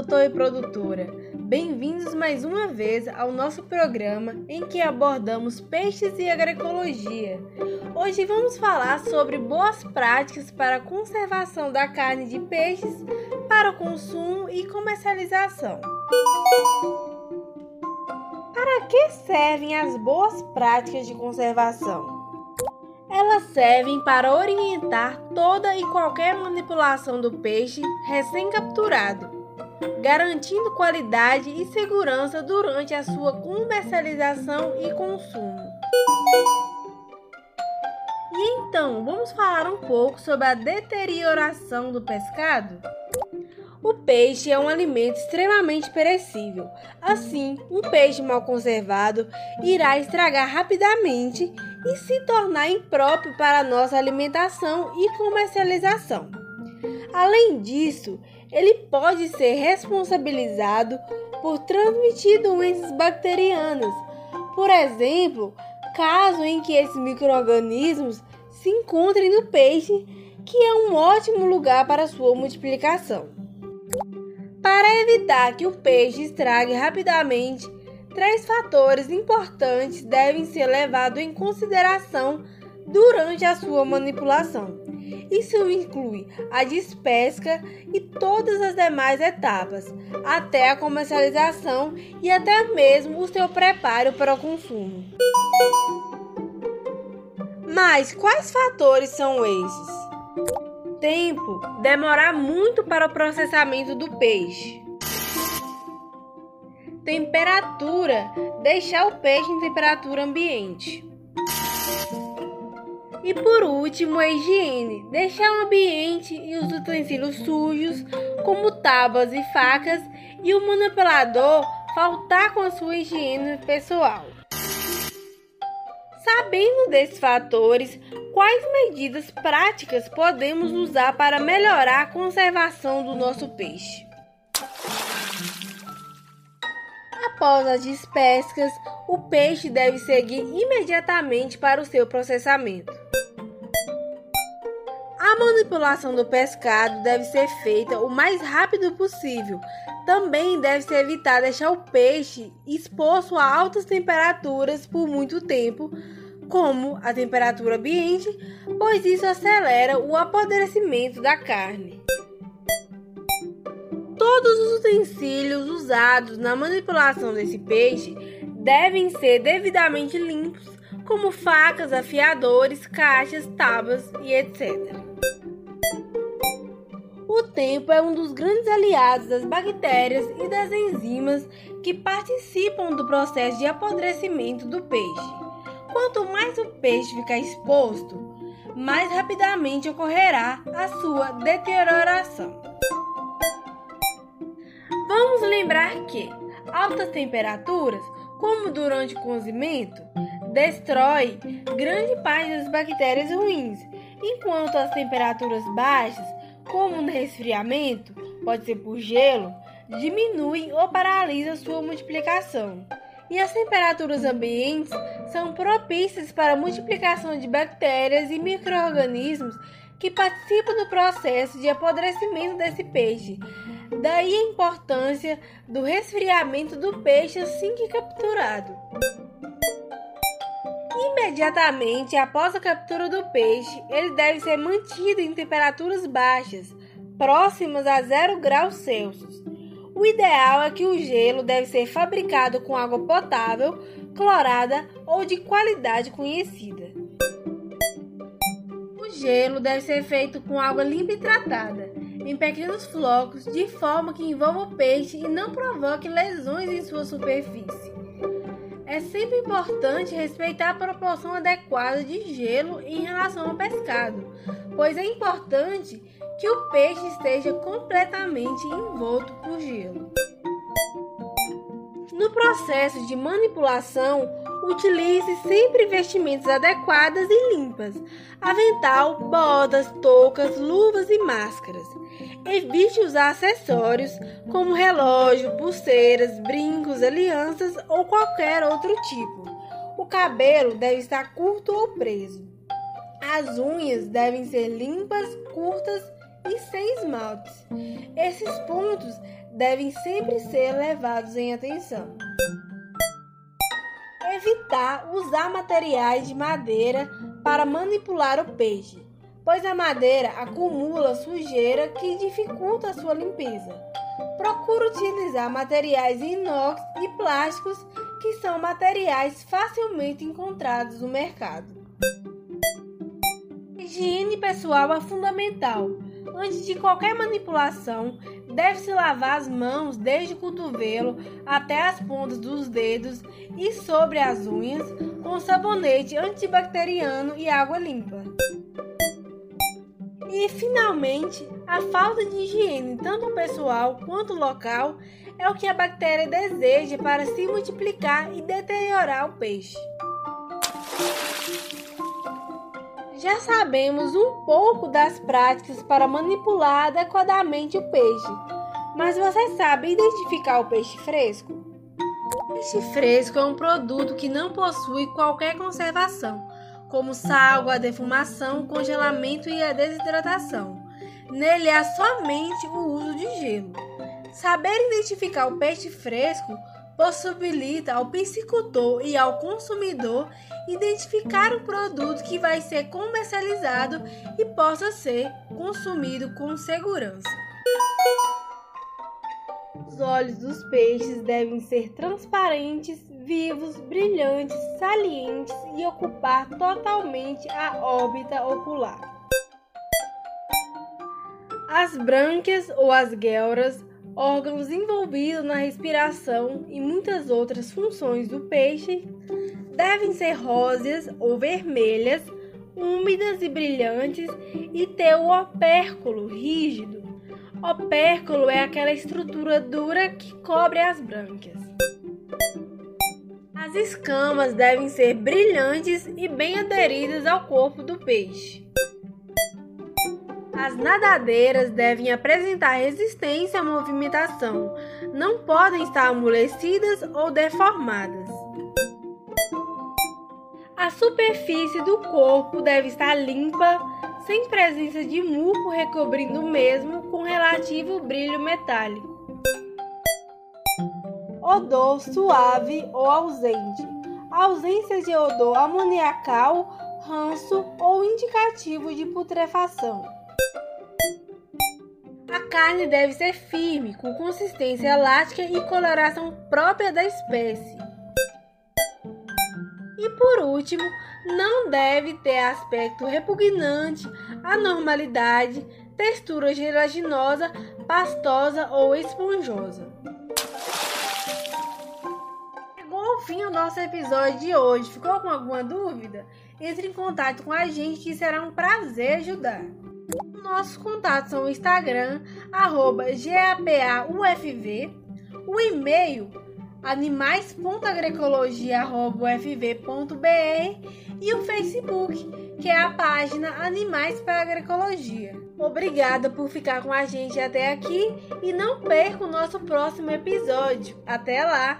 produtor e produtora! Bem-vindos mais uma vez ao nosso programa em que abordamos peixes e agroecologia. Hoje vamos falar sobre boas práticas para a conservação da carne de peixes para o consumo e comercialização. Para que servem as boas práticas de conservação? Elas servem para orientar toda e qualquer manipulação do peixe recém-capturado, garantindo qualidade e segurança durante a sua comercialização e consumo. E então, vamos falar um pouco sobre a deterioração do pescado? O peixe é um alimento extremamente perecível. Assim, um peixe mal conservado irá estragar rapidamente e se tornar impróprio para nossa alimentação e comercialização. Além disso, ele pode ser responsabilizado por transmitir doenças bacterianas. Por exemplo, caso em que esses microorganismos se encontrem no peixe, que é um ótimo lugar para sua multiplicação. Para evitar que o peixe estrague rapidamente Três fatores importantes devem ser levados em consideração durante a sua manipulação. Isso inclui a despesca e todas as demais etapas, até a comercialização e até mesmo o seu preparo para o consumo. Mas quais fatores são esses? Tempo demorar muito para o processamento do peixe. Temperatura deixar o peixe em temperatura ambiente. E por último, a higiene deixar o ambiente e os utensílios sujos, como tábuas e facas, e o manipulador faltar com a sua higiene pessoal. Sabendo desses fatores, quais medidas práticas podemos usar para melhorar a conservação do nosso peixe? Após as despescas, o peixe deve seguir imediatamente para o seu processamento. Manipulação do pescado deve ser feita o mais rápido possível. Também deve se evitar deixar o peixe exposto a altas temperaturas por muito tempo, como a temperatura ambiente, pois isso acelera o apodrecimento da carne. Todos os utensílios usados na manipulação desse peixe devem ser devidamente limpos, como facas, afiadores, caixas, tábuas e etc. Tempo é um dos grandes aliados das bactérias e das enzimas que participam do processo de apodrecimento do peixe. Quanto mais o peixe ficar exposto, mais rapidamente ocorrerá a sua deterioração. Vamos lembrar que altas temperaturas, como durante o cozimento, destrói grande parte das bactérias ruins, enquanto as temperaturas baixas, como no resfriamento, pode ser por gelo, diminuem ou paralisam sua multiplicação. E as temperaturas ambientes são propícias para a multiplicação de bactérias e microorganismos que participam do processo de apodrecimento desse peixe, Daí a importância do resfriamento do peixe assim que capturado. Imediatamente após a captura do peixe, ele deve ser mantido em temperaturas baixas, próximas a 0 graus Celsius. O ideal é que o gelo deve ser fabricado com água potável, clorada ou de qualidade conhecida. O gelo deve ser feito com água limpa e tratada em pequenos flocos de forma que envolva o peixe e não provoque lesões em sua superfície. É sempre importante respeitar a proporção adequada de gelo em relação ao pescado, pois é importante que o peixe esteja completamente envolto por gelo. No processo de manipulação, utilize sempre vestimentas adequadas e limpas: avental, botas, toucas, luvas e máscaras. Evite usar acessórios como relógio, pulseiras, brincos, alianças ou qualquer outro tipo. O cabelo deve estar curto ou preso. As unhas devem ser limpas, curtas e sem esmaltes. Esses pontos devem sempre ser levados em atenção. Evitar usar materiais de madeira para manipular o peixe, pois a madeira acumula sujeira que dificulta a sua limpeza. Procure utilizar materiais inox e plásticos, que são materiais facilmente encontrados no mercado. Higiene pessoal é fundamental. Antes de qualquer manipulação, deve-se lavar as mãos desde o cotovelo até as pontas dos dedos e sobre as unhas com sabonete antibacteriano e água limpa. E finalmente, a falta de higiene, tanto pessoal quanto local, é o que a bactéria deseja para se multiplicar e deteriorar o peixe. Já sabemos um pouco das práticas para manipular adequadamente o peixe, mas você sabe identificar o peixe fresco? O peixe fresco é um produto que não possui qualquer conservação, como sal, a defumação, o congelamento e a desidratação. Nele há somente o uso de gelo. Saber identificar o peixe fresco possibilita ao piscicultor e ao consumidor identificar o produto que vai ser comercializado e possa ser consumido com segurança. Os olhos dos peixes devem ser transparentes, vivos, brilhantes, salientes e ocupar totalmente a órbita ocular. As brânquias ou as guelras órgãos envolvidos na respiração e muitas outras funções do peixe devem ser róseas ou vermelhas, úmidas e brilhantes e ter o opérculo rígido. Opérculo é aquela estrutura dura que cobre as brânquias. As escamas devem ser brilhantes e bem aderidas ao corpo do peixe. As nadadeiras devem apresentar resistência à movimentação, não podem estar amolecidas ou deformadas. A superfície do corpo deve estar limpa, sem presença de muco recobrindo o mesmo com relativo brilho metálico. Odor suave ou ausente. Ausência de odor amoniacal, ranço ou indicativo de putrefação. A carne deve ser firme, com consistência elástica e coloração própria da espécie. E por último, não deve ter aspecto repugnante, anormalidade, textura gelatinosa, pastosa ou esponjosa. Chegou ao fim o nosso episódio de hoje. Ficou com alguma dúvida? Entre em contato com a gente que será um prazer ajudar. Nossos contatos são o Instagram, arroba GAPAUFV, o e-mail animais.agroecologia.ufv.br e o Facebook, que é a página Animais para Agroecologia. Obrigada por ficar com a gente até aqui e não perca o nosso próximo episódio. Até lá!